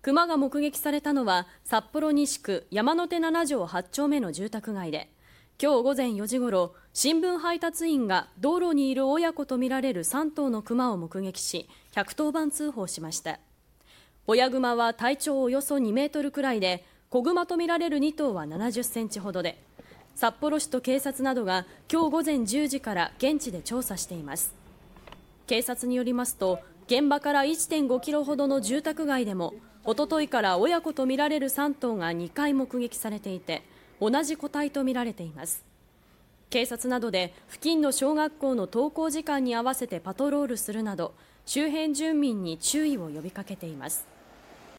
熊が目撃されたのは札幌西区山手7条8丁目の住宅街で今日午前4時ごろ新聞配達員が道路にいる親子とみられる3頭の熊を目撃し110番通報しました。親熊は体長およそ2メートルくらいで子熊とみられる2頭は70センチほどで札幌市と警察などが今日午前10時から現地で調査しています。警察によりますと現場から1.5キロほどの住宅街でもおとといから親子とみられる3頭が2回目撃されていて同じ個体とみられています。警察などで付近の小学校の登校時間に合わせてパトロールするなど周辺住民に注意を呼びかけています。